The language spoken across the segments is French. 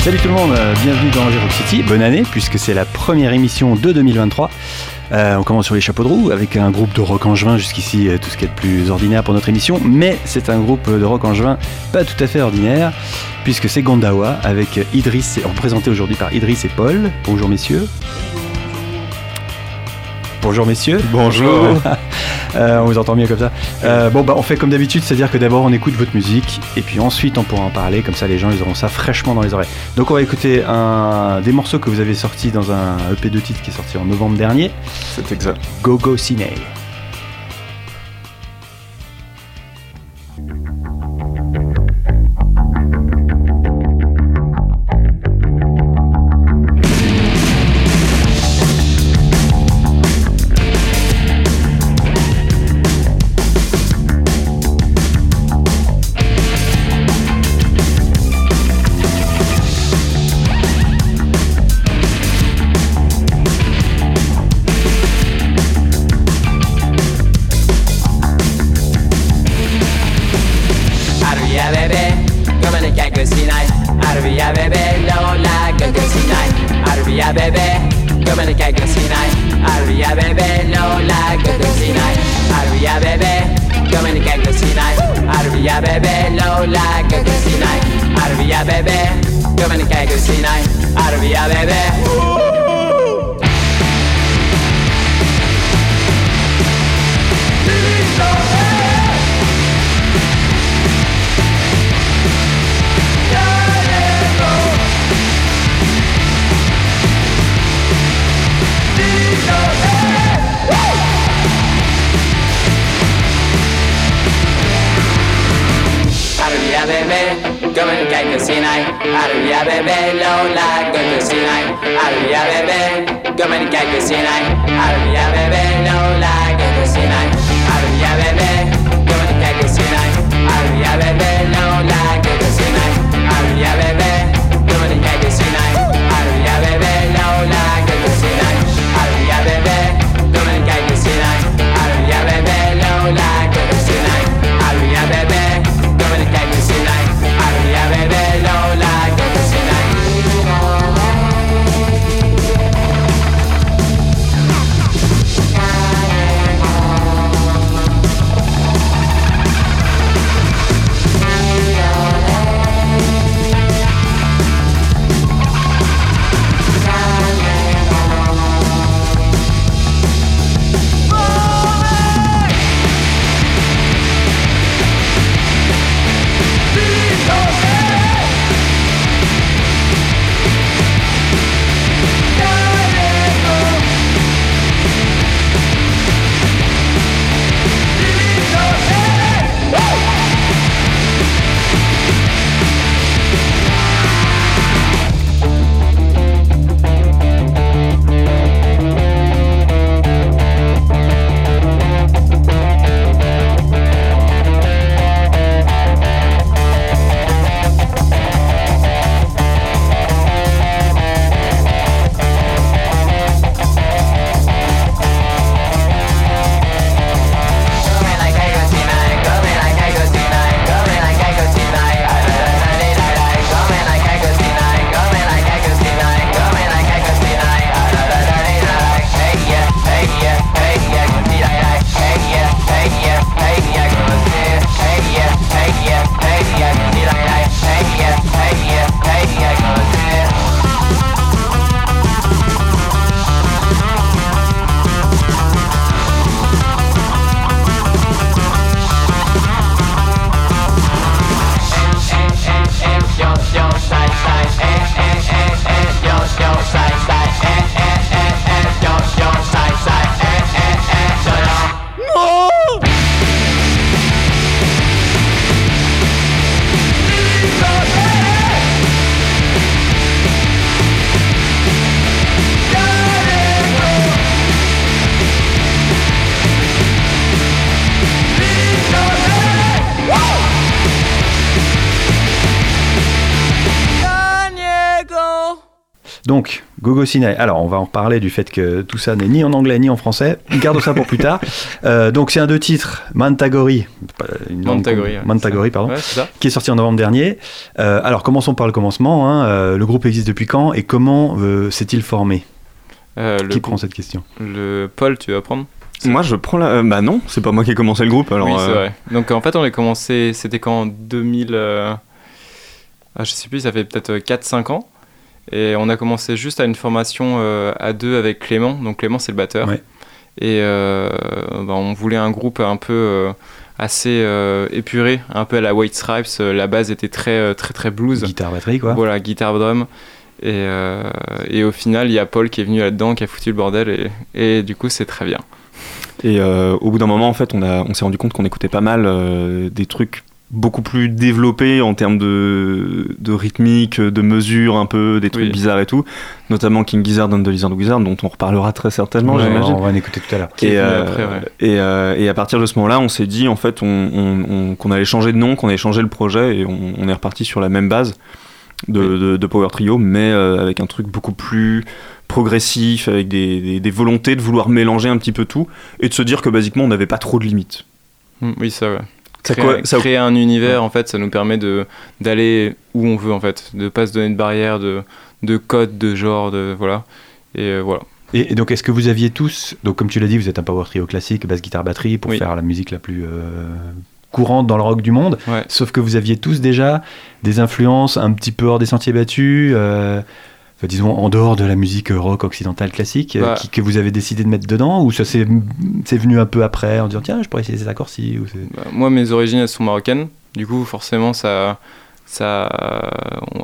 Salut tout le monde, euh, bienvenue dans Rock City, bonne année puisque c'est la première émission de 2023. Euh, on commence sur les chapeaux de roue avec un groupe de rock juin, jusqu'ici euh, tout ce qui est de plus ordinaire pour notre émission, mais c'est un groupe de rock juin pas tout à fait ordinaire puisque c'est Gondawa avec Idriss, représenté aujourd'hui par Idriss et Paul. Bonjour messieurs. Messieurs. Bonjour. Euh, on vous entend mieux comme ça. Euh, bon, bah, on fait comme d'habitude, c'est-à-dire que d'abord on écoute votre musique et puis ensuite on pourra en parler, comme ça les gens ils auront ça fraîchement dans les oreilles. Donc on va écouter un, des morceaux que vous avez sortis dans un EP de titres qui est sorti en novembre dernier. C'est exact. Go Go Ciné. ベベべ読めなきゃくしないアルビアベベローラーがくしないアルビアベベ読めなきゃくしないアルビアベベローラーがくしないアルビアベベ読めなきゃくしないアルビアベベローラーがくしないアルビやべべ読めなきゃくしないアルビやべべ bebé, kom en kijk en bebé, Lola, kom en zie mij. Arvia bebé, kom en kijk en bebé, Lola, kom en zie bebé, kom en kijk en zie mij. Arvia bebé, Gogo Ciné. Alors, on va en parler du fait que tout ça n'est ni en anglais ni en français. Garde ça pour plus tard. Euh, donc, c'est un deux titres, Mantagori. Une langue- Mantagori, ouais, Mantagori, pardon. Ouais, c'est ça. Qui est sorti en novembre dernier. Euh, alors, commençons par le commencement. hein. Euh, le groupe existe depuis quand et comment euh, s'est-il formé? Euh, le, Qui prend cette question? le Paul, tu vas prendre? Moi, je prends la. bah non, c'est pas moi qui ai commencé le groupe. Alors, Oui, c'est euh, vrai. Donc en fait, on a commencé, c'était quand en 2000. euh, ah, je sais plus, ça fait peut-être 4-5 ans. Et on a commencé juste à une formation euh, à deux avec Clément. Donc Clément, c'est le batteur. Ouais. Et euh, bah, on voulait un groupe un peu euh, assez euh, épuré, un peu à la White Stripes. Euh, La base était très, très, très blues. Guitare, batterie, quoi. Voilà, guitare drum. Et, euh, et au final, il y a Paul qui est venu là-dedans, qui a foutu le bordel. Et, et du coup, c'est très bien. Et euh, au bout d'un moment, en fait, on, a, on s'est rendu compte qu'on écoutait pas mal euh, des trucs beaucoup plus développés en termes de, de rythmique, de mesure, un peu, des trucs Oui. bizarres et tout. Notamment King Gizzard and the Lizard Wizard, dont on reparlera très certainement, Ouais, on, va, j'imagine. on va en écouter tout à l'heure. Et, euh, après, ouais. et, euh, et à partir de ce moment-là, on s'est dit en fait on- on- on- qu'on allait changer de nom, qu'on allait changer le projet et on, on est reparti sur la même base de, Oui. de- de Power Trio, mais euh, avec un truc beaucoup plus progressif, avec des, des- des volontés de vouloir mélanger un petit peu tout et de se dire que basiquement on n'avait pas trop de limites. Mm, Oui, ça, ouais. Ça créer, quoi- ça- créer un univers, en fait, ça nous permet de d'aller où on veut, en fait, de pas se donner de barrières, de, de codes, de genre, de voilà. Et euh, voilà. Et, et donc, est-ce que vous aviez tous, donc comme tu l'as dit, vous êtes un power trio classique, basse, guitare, batterie, pour Oui. faire la musique la plus euh, courante dans le rock du monde. Ouais. Sauf que vous aviez tous déjà des influences un petit peu hors des sentiers battus, euh, disons en dehors de la musique rock occidentale classique, euh, Bah. qui- que vous avez décidé de mettre dedans, ou ça s'est c'est venu un peu après en disant tiens, je pourrais essayer ces accords-ci. Bah, moi, mes origines, elles sont marocaines. Du coup, forcément, ça, ça,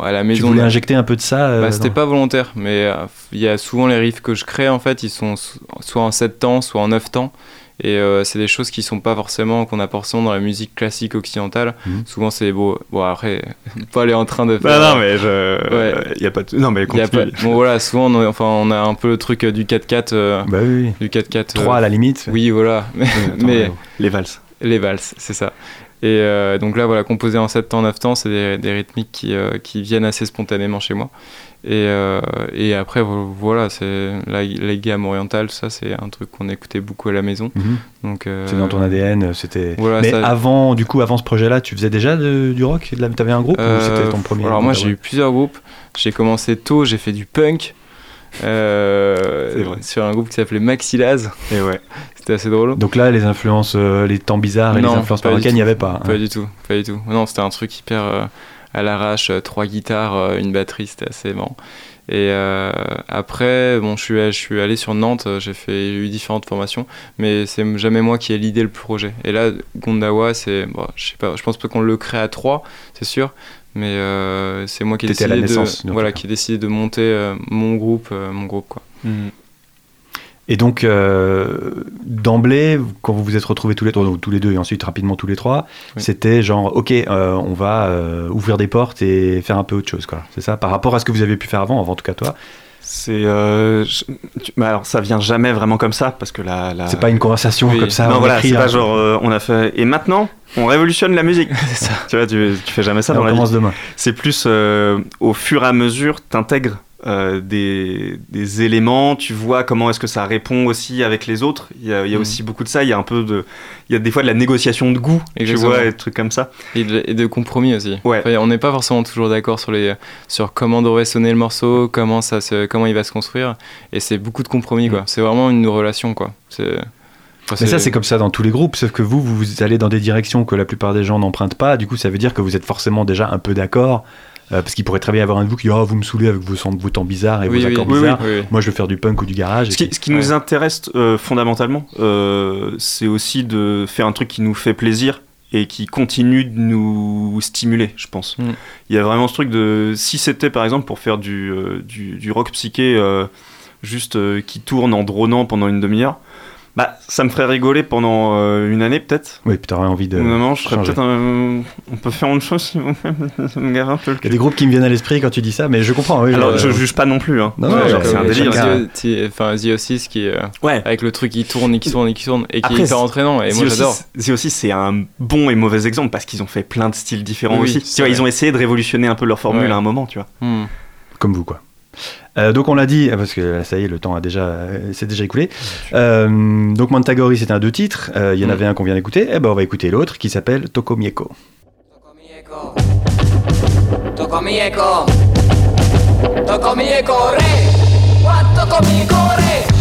à la Tu maison. voulais injecter un peu de ça euh, Bah, c'était pas volontaire, mais euh, il y a souvent les riffs que je crée, en fait, ils sont so- soit en 7 temps, soit en 9 temps. Et euh, c'est des choses qui sont pas forcément, qu'on a forcément dans la musique classique occidentale. Mhm. Souvent, c'est beau. Bon, après, pas aller en train de faire. Bah non mais je, Ouais. y a pas de... non mais Il y a continue. pas- Bon, voilà, souvent, on a, enfin, on a un peu le truc euh, du 4-4. euh, Bah oui, oui. du 4-4. 3 euh, à la limite. Oui, voilà. Mais, les valses. les valses, c'est ça. Et euh, donc là, voilà, composé en 7 temps, 9 temps, c'est des, des rythmiques qui, euh, qui viennent assez spontanément chez moi. Et, euh, et après, vo- voilà, c'est la, la gamme orientale, ça, c'est un truc qu'on écoutait beaucoup à la maison. Mhm. Donc, euh, C'est dans ton ADN, c'était. voilà, Mais ça- avant, du coup, avant ce projet-là, tu faisais déjà de- du rock? De la- T'avais un groupe ou euh, c'était ton premier Alors moi, j'ai eu plusieurs groupes. J'ai commencé tôt, j'ai fait du punk. sur un groupe qui s'appelait Maxilaz, Et ouais. c'était assez drôle. Donc là, les influences, les temps bizarres et Non, les influences marocaines, il n'y avait pas. hein. Pas du tout, pas du tout. Non, c'était un truc hyper à l'arrache, euh, trois guitares, euh, une batterie, c'était assez marrant. Et euh, après, bon, je suis, je suis allé sur Nantes, j'ai fait eu différentes formations, mais c'est jamais moi qui ai l'idée le projet. Et là, Gondawa, c'est, bon, je sais pas, je pense pas qu'on le crée à trois, c'est sûr, mais euh, c'est moi qui ai décidé de, voilà, qui ai décidé de monter euh, mon groupe, euh, mon groupe quoi. Et donc, euh, d'emblée, quand vous vous êtes retrouvés tous les trois, tous les deux et ensuite rapidement tous les trois, Oui. c'était genre, ok, euh, on va euh, ouvrir des portes et faire un peu autre chose, quoi. C'est ça? Par rapport à ce que vous avez pu faire avant, avant en tout cas toi? C'est je- bah alors ça vient jamais vraiment comme ça parce que la, la... C'est pas une conversation Oui. comme ça. non on voilà c'est hein. pas genre on a fait et maintenant on révolutionne la musique c'est ça. tu vois tu, tu fais jamais ça Et dans on la vie commence demain. c'est plus au fur et à mesure t'intègres euh, des, des éléments tu vois comment est-ce que ça répond aussi avec les autres il y a, il y a Mhm. aussi beaucoup de ça il y a un peu de il y a des fois de la négociation de goût Exactement. tu vois et des trucs comme ça Et de, et de compromis aussi. Ouais. Enfin, on n'est pas forcément toujours d'accord sur, les, sur comment devrait sonner le morceau, comment, ça se, comment il va se construire. Et c'est beaucoup de compromis, quoi. C'est vraiment une relation, quoi. C'est, enfin, Mais ça, c'est comme ça dans tous les groupes, sauf que vous vous allez dans des directions que la plupart des gens n'empruntent pas. Du coup, ça veut dire que vous êtes forcément déjà un peu d'accord. Euh, parce qu'il pourrait très bien y avoir un de vous qui dit Ah, vous me saoulez avec vos, sons- vos temps bizarres et Oui, vos oui, accords oui, bizarres. oui, oui. Moi, je veux faire du punk ou du garage. Ce qui, ce qui nous intéresse euh, fondamentalement, euh, c'est aussi de faire un truc qui nous fait plaisir et qui continue de nous stimuler, je pense. Mm. Il y a vraiment ce truc de... Si c'était par exemple pour faire du, euh, du, du rock psyché euh, juste euh, qui tourne en dronant pendant une demi-heure, bah ça me ferait rigoler pendant euh, une année peut-être. Oui, puis t'aurais envie de. D'un moment, je serais peut-être un- On peut faire autre chose, s'il vous Ça me un peu le Il y a cul. des groupes qui me viennent à l'esprit quand tu dis ça, mais je comprends. Oui, Alors, je juge pas non plus. Hein. Non, Ouais, non, c'est un délire. The, enfin, The Ossis qui est, euh, Ouais. avec le truc qui tourne et qui tourne et qui tourne et qui Après, est hyper entraînant. Et moi, j'adore. The Ossis, c'est un bon et mauvais exemple parce qu'ils ont fait plein de styles différents Oui, aussi. Tu vois, ils ont essayé de révolutionner un peu leur formule Ouais. à un moment, tu vois. Hmm. Comme vous, quoi. Euh, donc on l'a dit, parce que ça y est, le temps a déjà, s'est déjà écoulé. Euh, donc Mantagori, c'était un deux titres. Euh, il y en Mm. avait un qu'on vient d'écouter. Eh ben on va écouter l'autre qui s'appelle Tokomieko. Eco re re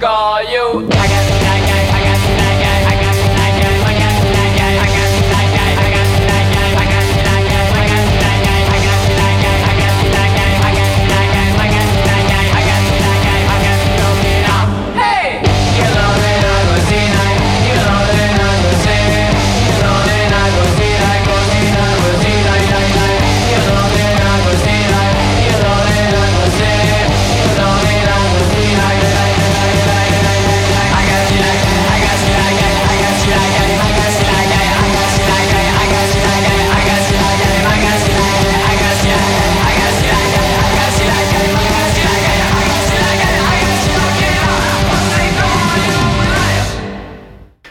call you.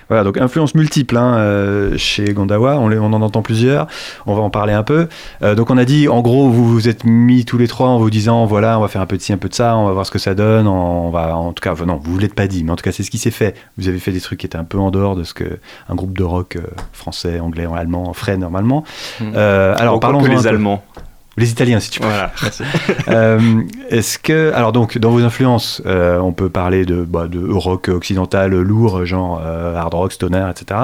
Voilà, donc influence multiple hein, euh, chez Gondawa, on, les- on en entend plusieurs, on va en parler un peu. Euh, donc on a dit, en gros, vous vous êtes mis tous les trois en vous disant, voilà, on va faire un peu de ci, un peu de ça, on va voir ce que ça donne, on va, en tout cas, non, vous ne l'êtes pas dit, mais en tout cas, c'est ce qui s'est fait. Vous avez fait des trucs qui étaient un peu en dehors de ce que un groupe de rock euh, français, anglais, allemand ferait normalement. Euh, alors, parlons les Allemands. Les Italiens, si tu peux. Voilà, merci. Euh, Est-ce que, alors donc, dans vos influences, euh, on peut parler de, bah, de rock occidental lourd, genre euh, hard rock, stoner, etc.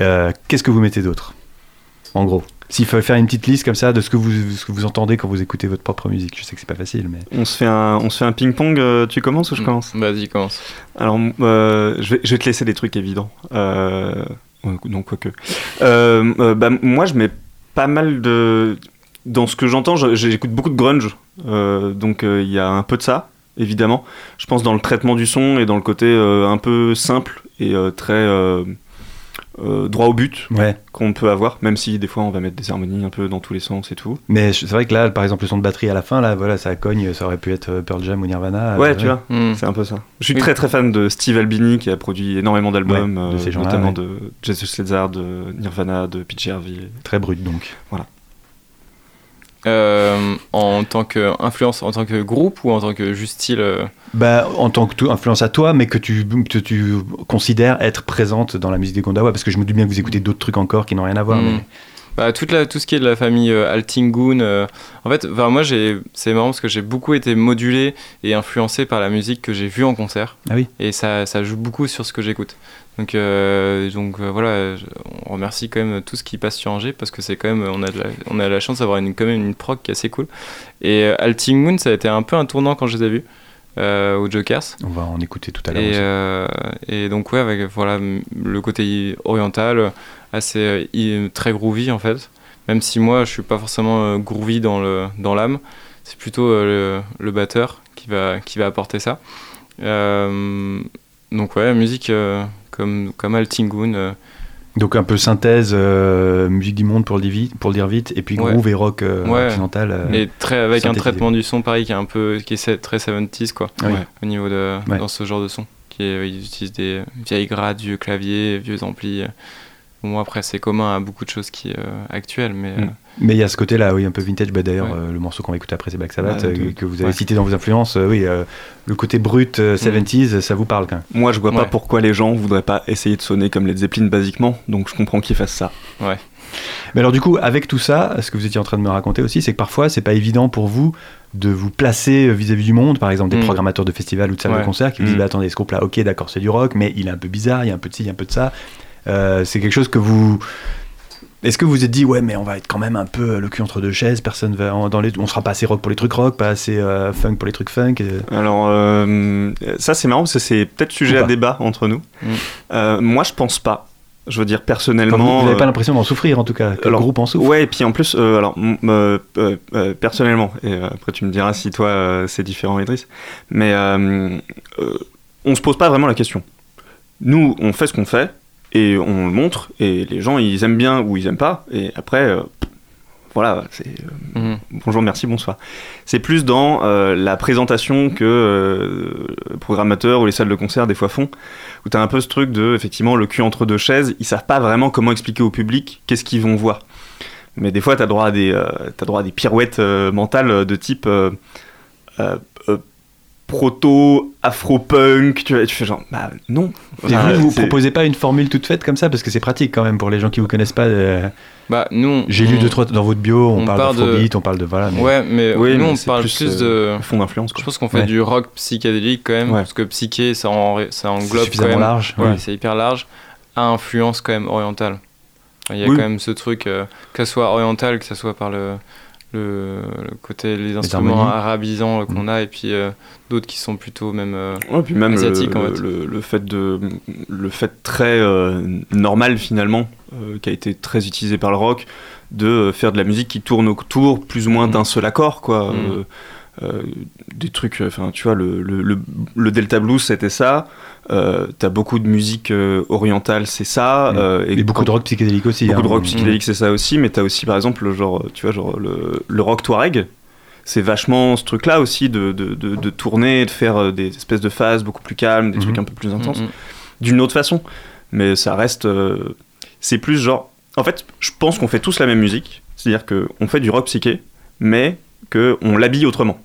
Euh, Qu'est-ce que vous mettez d'autre, en gros? S'il faut faire une petite liste comme ça de ce que vous, ce que vous entendez quand vous écoutez votre propre musique, je sais que c'est pas facile, mais On se fait un, on se fait un ping-pong. euh, tu commences ou je commence? Vas-y, commence. Alors, euh, je, vais, je vais te laisser des trucs évidents. Euh, non, quoique. Euh, euh, bah, moi, je mets pas mal de. Dans ce que j'entends, je- j'écoute beaucoup de grunge. Euh, donc, euh, il y a un peu de ça, évidemment. Je pense dans le traitement du son et dans le côté euh, un peu simple et euh, très euh, euh, droit au but ouais. qu'on peut avoir, même si des fois on va mettre des harmonies un peu dans tous les sens et tout. Mais c'est vrai que là, par exemple, le son de batterie à la fin, là, voilà, ça cogne, ça aurait pu être Pearl Jam ou Nirvana. Ouais, tu vois. Hmm. C'est un peu ça. Je suis Oui. très très fan de Steve Albini qui a produit énormément d'albums, Ouais, euh, notamment ouais. de Jesus Lizard, de Nirvana, de PJ Harvey. Très brut donc. Euh, en tant qu'influence, en tant que groupe ou en tant que juste style euh, Bah, en tant que tout- influence à toi, mais que tu, que tu considères être présente dans la musique des Gondawa, parce que je me doute bien que vous écoutez d'autres trucs encore qui n'ont rien à voir. Hmm. Mais... Bah, toute la, tout ce qui est de la famille euh, Altingun. euh, en fait, moi, c'est marrant parce que j'ai beaucoup été modulé et influencé par la musique que j'ai vue en concert. Ah oui. Et ça, ça joue beaucoup sur ce que j'écoute. Donc, euh, donc euh, voilà, on remercie quand même tout ce qui passe sur Angers parce que c'est quand même, on a, de la, on a la chance d'avoir une, quand même une prog qui est assez cool. Et euh, Altingun, ça a été un peu un tournant quand je les ai vus euh, aux Jokers. On va en écouter tout à l'heure. Et, donc ouais, avec voilà le côté oriental, assez très groovy en fait. Même si moi je suis pas forcément groovy dans le dans l'âme, c'est plutôt le, le batteur qui va qui va apporter ça. Donc ouais, musique comme comme Altingun. euh, Donc un peu synthèse, euh, musique du monde pour le, dire vite, pour le dire vite, et puis Ouais. groove et rock euh, Ouais. occidental. euh, et très avec un traitement du son pareil qui est un peu qui est très 70s quoi Ah oui. Au niveau de dans ce genre de son. Qui est, ils utilisent des vieilles grades, vieux claviers, vieux amplis. Bon après c'est commun à beaucoup de choses qui euh, actuelles mais Mm. euh, Mais il y a ce côté-là, oui, un peu vintage. Bah, D'ailleurs, Ouais. euh, le morceau qu'on va écouter après, c'est Black Sabbath, Ouais, euh, que vous avez ouais. cité dans vos influences. euh, oui, euh, le côté brut euh, 70s, ça vous parle quand même. Moi, je vois pas Ouais. pourquoi les gens voudraient pas essayer de sonner comme les Zeppelin basiquement, donc je comprends qu'ils fassent ça. Mais alors du coup, avec tout ça, ce que vous étiez en train de me raconter aussi, c'est que parfois, c'est pas évident pour vous de vous placer vis-à-vis du monde, par exemple des Mm. programmateurs de festivals ou de salles de Ouais. concert qui vous disent Mm. bah, attendez, ce groupe-là, ok, d'accord, c'est du rock, mais il est un peu bizarre, il y a un peu de ci, il y a un peu de ça. Euh, c'est quelque chose que vous. Est-ce que vous vous êtes dit ouais mais on va être quand même un peu le cul entre deux chaises, personne va en- dans les, on sera pas assez rock pour les trucs rock, pas assez euh, funk pour les trucs funk. Alors, euh, ça c'est marrant parce que c'est peut-être sujet à débat entre nous. Mm. Moi, je pense pas. Je veux dire, enfin, personnellement. vous n'avez pas l'impression d'en souffrir en tout cas, que alors, le groupe en souffre. Ouais, et puis en plus, euh, alors, euh, euh, euh, personnellement, et après tu me diras si toi c'est différent, Idriss, mais on se pose pas vraiment la question. Nous, on fait ce qu'on fait, et on le montre, et les gens ils aiment bien ou ils aiment pas, et après, euh, voilà, c'est euh, mhm. bonjour, merci, bonsoir. C'est plus dans euh, la présentation que le programmateur ou les salles de concert des fois font, où tu as un peu ce truc de, effectivement, le cul entre deux chaises, ils savent pas vraiment comment expliquer au public qu'est-ce qu'ils vont voir. Mais des fois, tu as droit à des, t'as droit à des pirouettes mentales de type proto, afro-punk, tu, tu fais genre, bah non. Et Enfin, vous, vous proposez pas une formule toute faite comme ça parce que c'est pratique quand même pour les gens qui vous connaissent pas. euh, Bah nous J'ai lu deux trois dans votre bio, on, on parle parle de- on parle de voilà. mais- Ouais, mais Oui, nous mais on parle plus, plus, euh, de. fond d'influence, Je pense qu'on fait Ouais. du rock psychédélique quand même, Ouais. parce que psyché ça, en- ça englobe quand suffisamment même. large. Ouais, ouais. c'est hyper large, à influence quand même orientale. Il y a Oui. quand même ce truc, euh, que ce soit oriental, que ce soit par le, le, le côté, les instruments harmonies. arabisants euh, qu'on Mm. a, et puis euh, d'autres qui sont plutôt même. euh, Ouais, puis même asiatique, le, en fait. le, le fait de le fait très euh, normal finalement euh, qui a été très utilisé par le rock de faire de la musique qui tourne autour plus ou moins Mhm. d'un seul accord quoi Mhm. Euh, euh, des trucs enfin tu vois le, le, le, le delta blues c'était ça euh, t'as beaucoup de musique euh, orientale c'est ça euh, Et beaucoup quand- de rock psychédélique aussi. beaucoup hein. de rock Mm. psychédélique c'est ça aussi mais t'as aussi par exemple le genre tu vois genre le, le rock touareg c'est vachement ce truc là aussi de, de, de, de tourner de faire euh, des espèces de phases beaucoup plus calmes des Mhm. trucs un peu plus intenses mm, mm. d'une autre façon mais ça reste. euh, c'est plus genre. En fait, je pense qu'on fait tous la même musique, c'est-à-dire qu'on fait du rock psyché, mais qu'on l'habille autrement.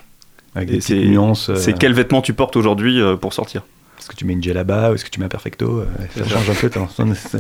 Avec Et des petites c'est- nuances. euh, C'est quel vêtement tu portes aujourd'hui euh, pour sortir. Est-ce que tu mets une là-bas ou est-ce que tu mets un perfecto euh, Ça change un peu.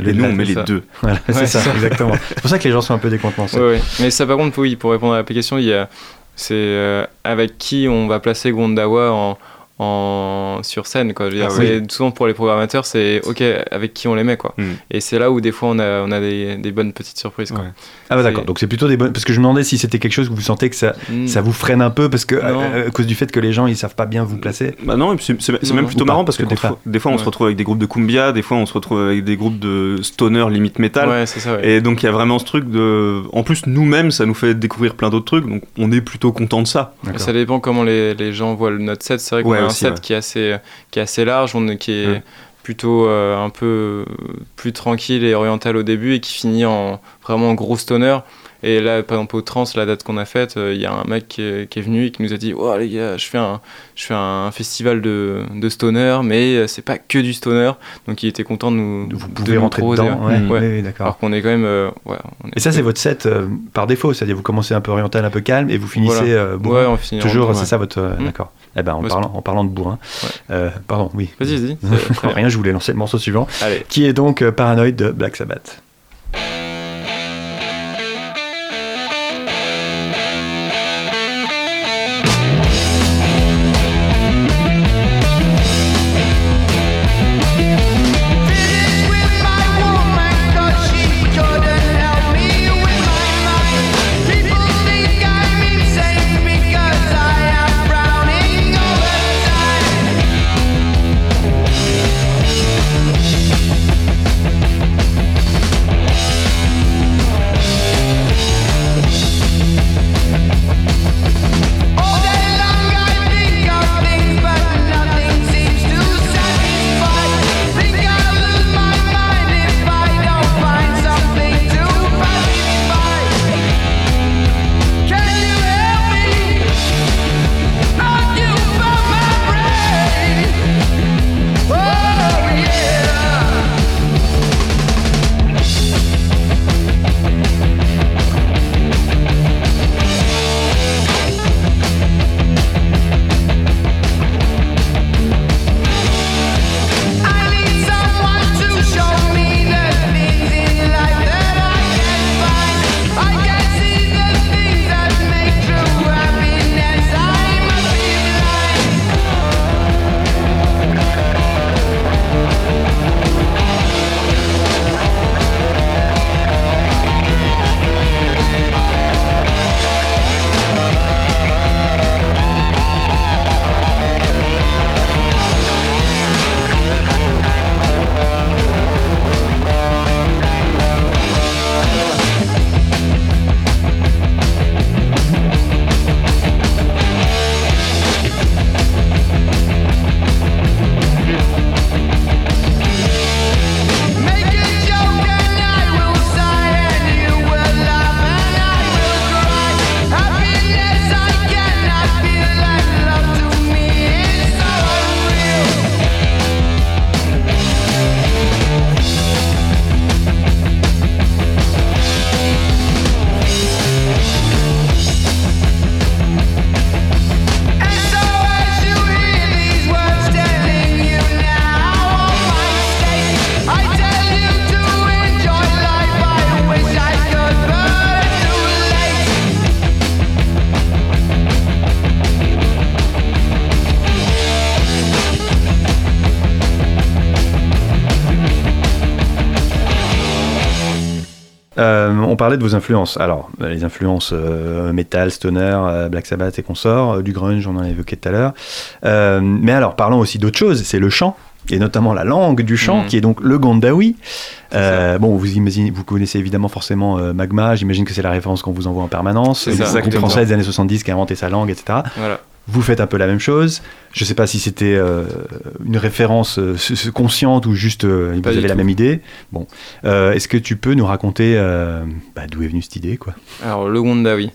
Et nous, on met les ça. deux. Voilà, c'est Ouais, ça, c'est ça. exactement. C'est pour ça que les gens sont un peu décontenancés. Ouais, ouais. Mais ça, par contre, oui, pour répondre à la question, il y a, c'est euh, avec qui on va placer Gondawa en, en, sur scène. Quoi. Je veux dire, Ah c'est- Souvent pour les programmateurs, c'est OK avec qui on les met. Quoi. Mm. Et c'est là où des fois on a, on a des, des bonnes petites surprises. Quoi. Ouais. Ah bah d'accord, donc c'est plutôt des bonnes... Parce que je me demandais si c'était quelque chose que vous sentez que ça, Mm. ça vous freine un peu parce que euh, à cause du fait que les gens ils savent pas bien vous placer. Bah non, c'est même plutôt pas, marrant parce que des fois, des fois on se retrouve avec des groupes de cumbia, des fois on se retrouve avec des groupes de stoner limite métal. Ouais, c'est ça. ouais. Et donc il y a vraiment ce truc de. En plus, nous-mêmes, ça nous fait découvrir plein d'autres trucs, donc on est plutôt content de ça. Ça dépend comment les, les gens voient le- notre set. C'est vrai un aussi, set ouais. qui, est assez, qui est assez large, on, qui est plutôt euh, un peu plus tranquille et oriental au début et qui finit en vraiment en gros stoner. Et là, par exemple, au trans, la date qu'on a faite, euh, il y a un mec qui est, qui est venu et qui nous a dit Oh les gars, je fais un, je fais un festival de, de stoner, mais euh, c'est pas que du stoner. Donc il était content de nous. Vous de pouvez nous rentrer dedans. ouais. Ouais, d'accord. Alors qu'on est quand même. euh, ouais, on est- Et ça c'est votre set euh, par défaut, c'est-à-dire vous commencez un peu oriental, un peu calme et vous finissez Voilà. on finit Toujours, c'est ça votre. D'accord. Eh ben, en, parlant, en parlant de bourrin. Euh, pardon, oui. Vas-y, vas-y. Rien, je voulais lancer le morceau suivant, Allez. qui est donc Paranoid de Black Sabbath. Parlait de vos influences. Alors, euh, les influences euh, metal, stoner, euh, Black Sabbath et consorts, du grunge, on en a évoqué tout à l'heure. Mais alors, parlons aussi d'autre chose, c'est le chant. Et notamment la langue du chant, Mhm. qui est donc le Gondawi. Euh, bon, vous imaginez, vous connaissez évidemment forcément euh, Magma. J'imagine que c'est la référence qu'on vous envoie en permanence. C'est Le groupe français des années 70 qui a inventé sa langue, etc. Voilà. Vous faites un peu la même chose. Je ne sais pas si c'était euh, une référence euh, consciente ou juste euh, vous avez la même idée. Bon, Euh, est-ce que tu peux nous raconter euh, bah, d'où est venue cette idée, quoi? Alors, le Gonda, oui.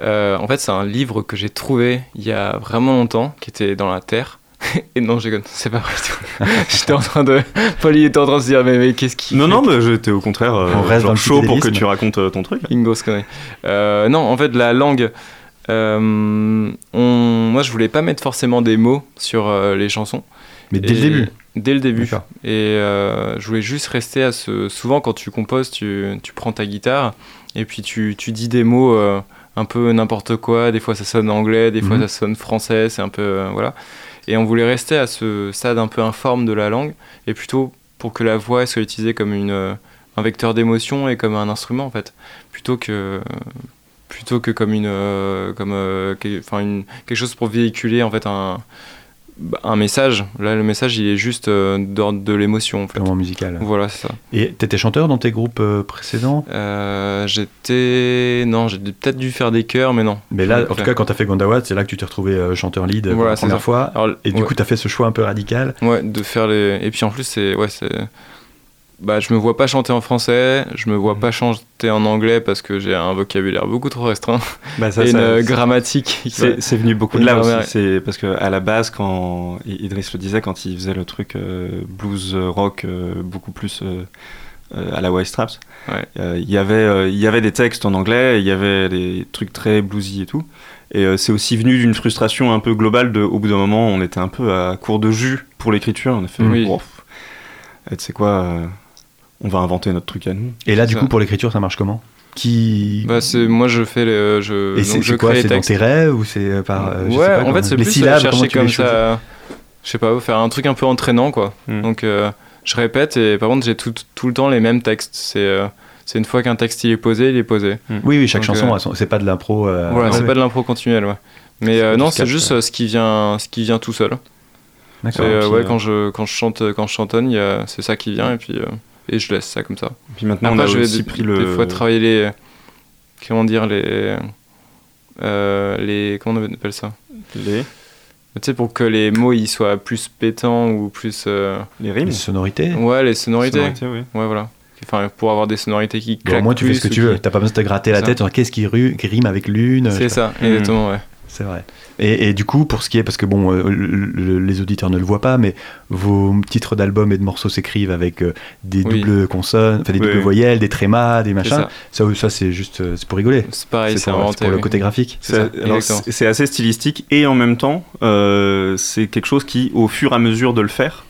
Euh, en fait, c'est un livre que j'ai trouvé il y a vraiment longtemps, qui était dans la terre. Et non, j'ai c'est pas vrai. du tout. J'étais en train de. Paul, il était en train de se dire, mais, mais qu'est-ce qu'il Non, fait non, mais j'étais au contraire euh, On reste genre dans le chaud pour que tu racontes euh, ton truc. Grosse connerie. Euh, non, en fait, la langue. Euh, on... Moi, je voulais pas mettre forcément des mots sur euh, les chansons. Mais dès le début. Dès le début. Et euh, je voulais juste rester à ce. Souvent, quand tu composes, tu, tu prends ta guitare et puis tu, tu dis des mots euh, un peu n'importe quoi. Des fois, ça sonne anglais, des fois, Mhm. ça sonne français. C'est un peu. euh, voilà. Et on voulait rester à ce stade un peu informe de la langue et plutôt pour que la voix soit utilisée comme une, un vecteur d'émotion et comme un instrument, en fait. Plutôt que. Plutôt que comme une, euh, comme, euh, que- enfin une, quelque chose pour véhiculer en fait un, bah, un message. Là, le message, il est juste euh, d'ordre de l'émotion, en fait. Purement musical. Voilà, c'est ça. Et t'étais chanteur dans tes groupes euh, précédents? Euh, J'étais. Non, j'ai peut-être dû faire des chœurs, mais non. Mais là, en tout cas, quand t'as fait Gondawat, c'est là que tu t'es retrouvé chanteur lead pour la première ça. fois. Alors, Et du ouais, coup, t'as fait ce choix un peu radical. ouais, de faire les. Et puis en plus, c'est. Ouais, c'est. Bah, je me vois pas chanter en français, je me Mhm. vois pas chanter en anglais parce que j'ai un vocabulaire beaucoup trop restreint Bah, ça, et une ça- euh, grammatique. qui- C'est c'est venu beaucoup de là aussi. C'est parce que à la base, quand Idriss le disait, quand il faisait le truc euh, blues euh, rock euh, beaucoup plus euh, à la White Straps, Ouais. il y avait il y avait des textes en anglais, il y avait des trucs très bluesy et tout. Et c'est aussi venu d'une frustration un peu globale de, au bout d'un moment, on était un peu à court de jus pour l'écriture. On a fait, Oui. oh, tu sais quoi, on va inventer notre truc à nous. Et là, du Ça. coup, pour l'écriture, ça marche comment? Qui. Bah, c'est moi je fais les, je, Et donc je quoi? crée les C'est dans textes. tes rêves ou c'est euh, par. euh, je sais ouais, pas en fait, c'est plus euh, syllabes, chercher comme ça. Je sais pas, faire un truc un peu entraînant, quoi. Mm. Donc, euh, je répète et par contre, j'ai tout, tout le temps les mêmes textes. C'est euh, c'est une fois qu'un texte il est posé, il est posé. Oui, oui, chaque Donc, chanson, euh, c'est pas de l'impro. euh, voilà, ouais, c'est ouais. pas de l'impro continuelle, ouais. Mais euh, non, c'est juste ouais. ce qui vient, ce qui vient tout seul. D'accord. euh, ouais, quand je quand je chante, quand je chantonne, c'est ça qui vient et puis euh, et je laisse ça comme ça. Puis maintenant, Après, on a je vais aussi des, fois travailler les comment dire les euh, les comment on appelle ça? Les, Tu sais, pour que les mots ils soient plus pétants ou plus. euh, les rimes. Les sonorités. Ouais, les sonorités. Sonorités, oui. Ouais, voilà. Enfin, pour avoir des sonorités qui Bon, claquent. au moins, tu fais ce que tu veux. qui- T'as pas besoin de te gratter la tête sur qu'est-ce qui, ru- qui rime avec l'une. C'est ça, exactement, ouais. C'est vrai. Et, et du coup, pour ce qui est, parce que bon, euh, le- le- les auditeurs ne le voient pas, mais vos titres d'albums et de morceaux s'écrivent avec euh, des Oui. doubles consonnes, enfin des Oui. doubles voyelles, des trémas, des machins. ça. Ça, ça, c'est juste, euh, c'est pour rigoler. C'est pareil, c'est pour, le côté graphique. C'est assez stylistique et en même temps, euh, c'est quelque chose qui, au fur et à mesure de le faire,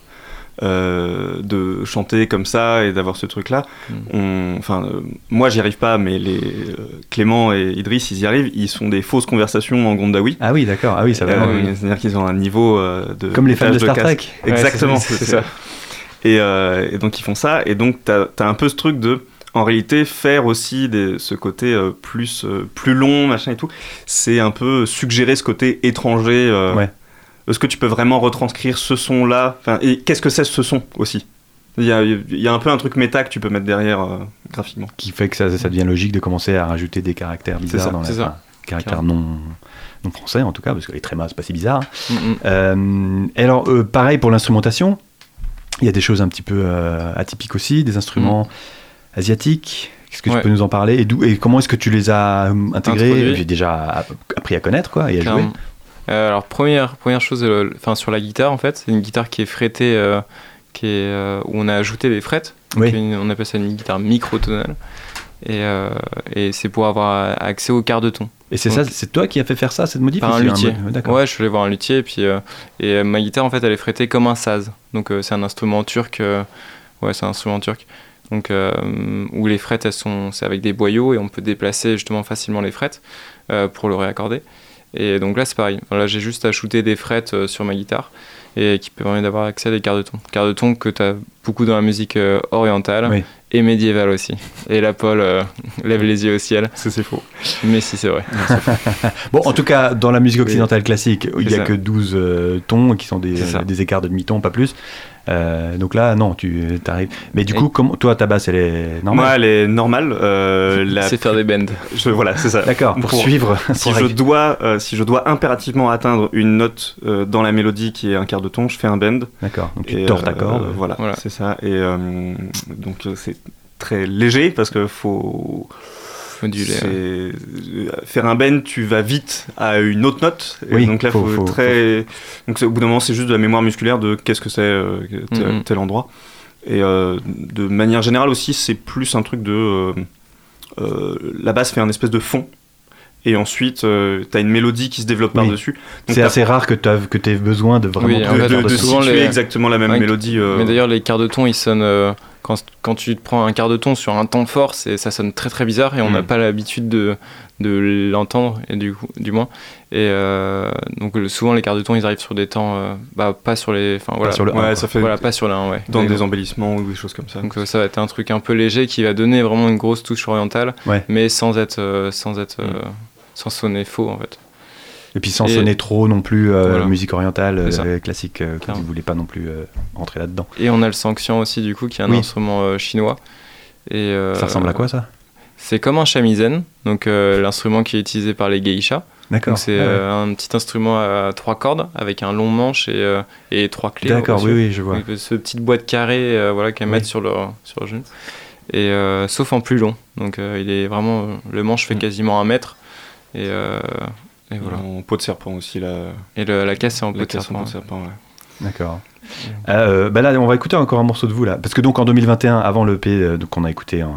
euh, de chanter comme ça et d'avoir ce truc-là, Mm. enfin, euh, moi j'y arrive pas, mais les euh, Clément et Idriss, ils y arrivent. Ils font des fausses conversations en Gondawi. Ah oui, d'accord. Ah oui, ça va. Oui. C'est-à-dire qu'ils ont un niveau de Comme les fans de Star. Trek. Exactement, c'est- ça. Et, et donc ils font ça, et donc t'as as un peu ce truc de, en réalité, faire aussi des, ce côté euh, plus, euh, plus long, machin et tout, c'est un peu suggérer ce côté étranger. euh, Ouais. Est-ce que tu peux vraiment retranscrire ce son-là? Enfin, Et qu'est-ce que c'est ce son aussi? Il y, a, il y a un peu un truc méta que tu peux mettre derrière euh, graphiquement. Qui fait que ça, ça devient logique de commencer à rajouter des caractères bizarres ça, dans la. enfin, caractères non, non français en tout cas, parce que les trémas, c'est pas si bizarre. Mm, mm. Euh, et alors, euh, pareil pour l'instrumentation, il y a des choses un petit peu atypiques aussi, des instruments asiatiques. Qu'est-ce que Ouais. tu peux nous en parler? Et, comment est-ce que tu les as intégrés? J'ai déjà appris à connaître quoi et à jouer. Euh, alors première première chose, euh, enfin sur la guitare en fait, c'est une guitare qui est frettée, euh, qui est euh, où on a ajouté des frettes. Oui. Donc, une- on appelle ça une guitare microtonale. Et, et c'est pour avoir accès au quart de ton. Et c'est ça, c'est toi qui as fait faire ça, cette modif Par un c'est luthier. mode- D'accord. Ouais, je suis allé voir un luthier et puis et ma guitare en fait elle est frettée comme un saz. Donc c'est un instrument turc. ouais, c'est un instrument turc. Donc où les frettes elles sont c'est avec des boyaux et on peut déplacer justement facilement les frettes pour le réaccorder. Et donc là c'est pareil. Là j'ai juste à shooter des frettes euh, sur ma guitare et qui permet d'avoir accès à des quarts de ton. Quarts de ton que tu as beaucoup dans la musique euh, orientale Oui. et médiévale aussi. Et là Paul euh, lève les yeux au ciel. Ça c'est faux. Mais si c'est vrai. Bon, en tout cas, dans la musique occidentale classique, il n'y a ça. que 12 euh, tons qui sont des, des écarts de demi-ton, pas plus. Euh, donc là, non, tu arrives. Mais du Et- coup, comment, toi, ta basse, elle est Moi, normale elle est normale. euh, la- C'est faire des bends. je- voilà, c'est ça. D'accord, pour, Pour- suivre. si pour je dois euh, si je dois impérativement atteindre une note euh, dans la mélodie qui est un quart de ton, je fais un bend. D'accord, donc tu tords ta euh, corde. voilà, Voilà. c'est ça. Et euh, donc euh, c'est très léger parce que faut Modulé. c'est ouais. euh, faire un bend, tu vas vite à une autre note. Et Oui, donc là, faut- faut, faut- très. Donc au bout d'un moment, c'est juste de la mémoire musculaire de qu'est-ce que c'est euh, tel, Mhm. tel endroit. Et euh, de manière générale aussi, c'est plus un truc de. euh, euh, la basse fait un espèce de fond. Et ensuite, tu t'as une mélodie qui se développe Oui. par-dessus. C'est assez rare que tu aies besoin de vraiment Oui, de, de- de situer les- exactement la même Ouais, mélodie. euh, Mais d'ailleurs, les quarts de ton, ils sonnent. Quand, quand tu te prends un quart de ton sur un temps fort, c'est- ça sonne très très bizarre et on n'a Mm. pas l'habitude de, de l'entendre, et du, coup, du moins. Et euh, donc, le- souvent, les quarts de ton, ils arrivent sur des temps. euh, bah, pas sur les. Enfin, voilà. sur le un, ouais, quoi. ça fait Voilà, pas sur l'un, ouais. dans des embellissements ou des choses comme ça. Donc ça va être un truc un peu léger qui va donner vraiment une grosse touche orientale, Ouais. mais sans être, euh, sans être, Mm. euh, sans sonner faux en fait. Et puis sans Et- sonner trop non plus euh, Voilà. musique orientale, euh, classique, euh, vous voulez pas non plus rentrer là-dedans. Et on a le sanxian aussi du coup qui est un Oui. instrument chinois. Et Ça ressemble à quoi ça? C'est comme un shamisen, donc euh, l'instrument qui est utilisé par les geishas. D'accord. C'est Ah ouais. euh, un petit instrument à trois cordes avec un long manche et, euh, et trois clés. D'accord, oui, oui, je vois. Donc, ce petite boîte carrée voilà, qu'elles Oui. mettent sur leur, sur leur genou. Et sauf en plus long. Donc il est vraiment. le manche fait Mm. quasiment un mètre. Et, et voilà. En peau de serpent aussi, la, Et le- la caisse est en la peau de en serpent. peau de serpent. ouais. D'accord. Euh, bah là, on va écouter encore un morceau de vous là, parce que donc en 2021, avant le P qu'on a écouté en-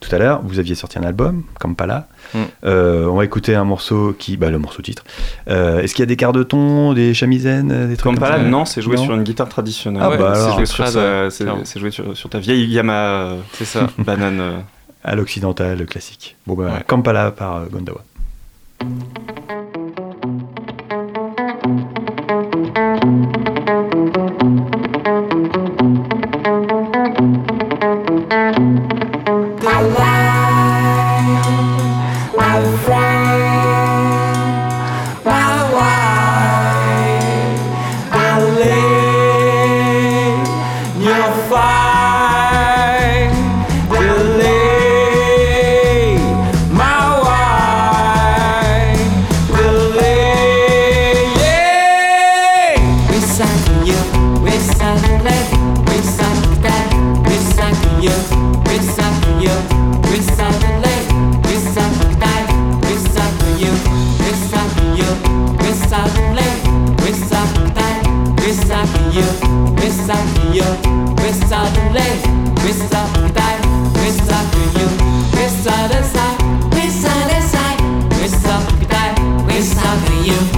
tout à l'heure, vous aviez sorti un album, comme pas là. Mm. Euh, on va écouter un morceau qui, bah le morceau titre. Euh, Est-ce qu'il y a des quarts de ton, des chamisaines, des trucs Comme ça là, non, c'est joué Non. sur une guitare traditionnelle. Ah bah c'est joué, sur, ouais, c'est- clairement. c'est joué sur, sur ta vieille Yamaha euh, C'est ça. banane. euh. À l'occidental, classique. Bon bah, Ouais. Kampala par euh, Gondawa. You'll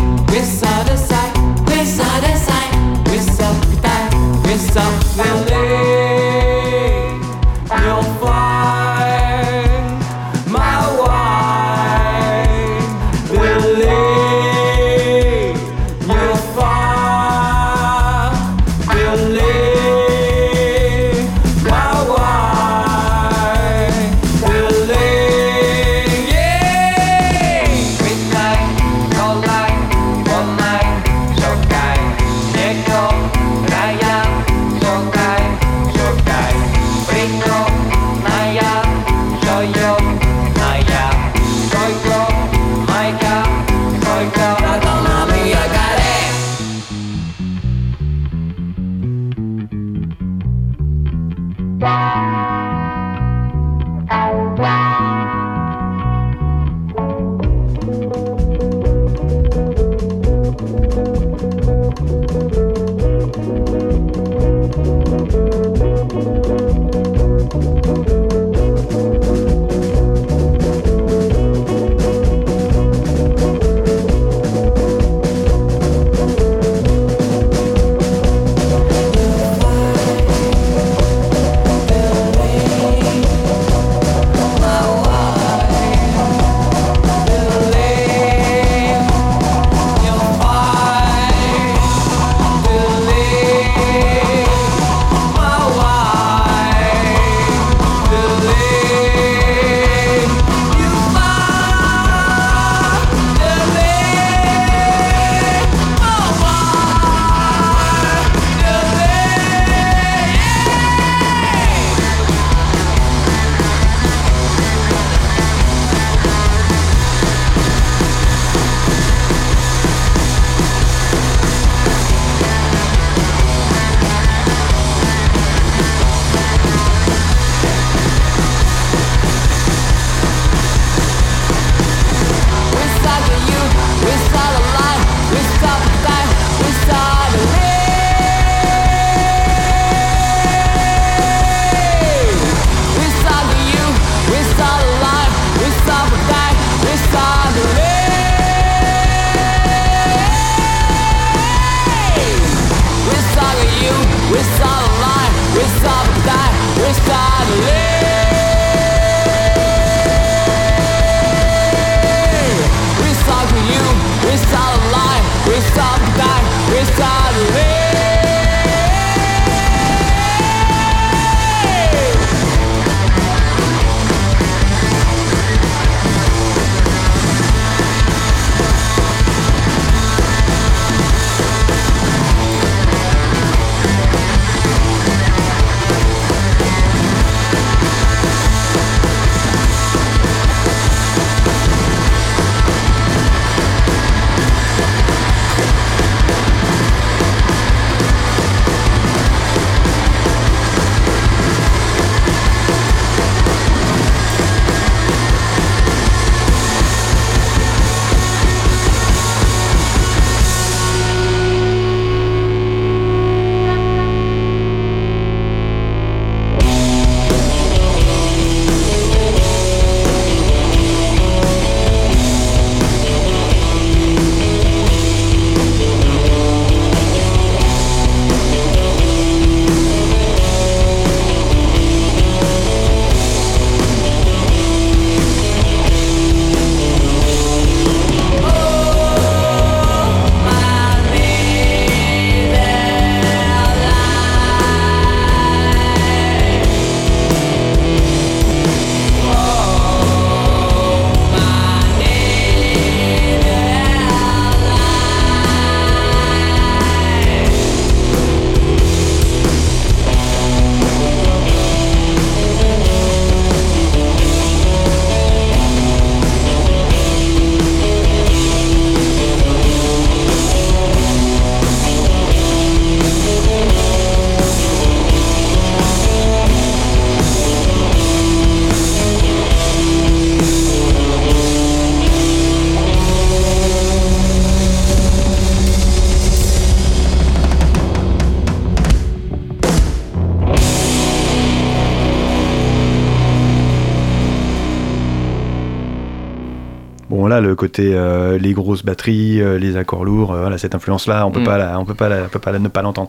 côté euh, les grosses batteries, euh, les accords lourds, euh, voilà, cette influence-là, on peut Mm. pas, la- on peut pas, la- on peut pas la- ne pas l'entendre.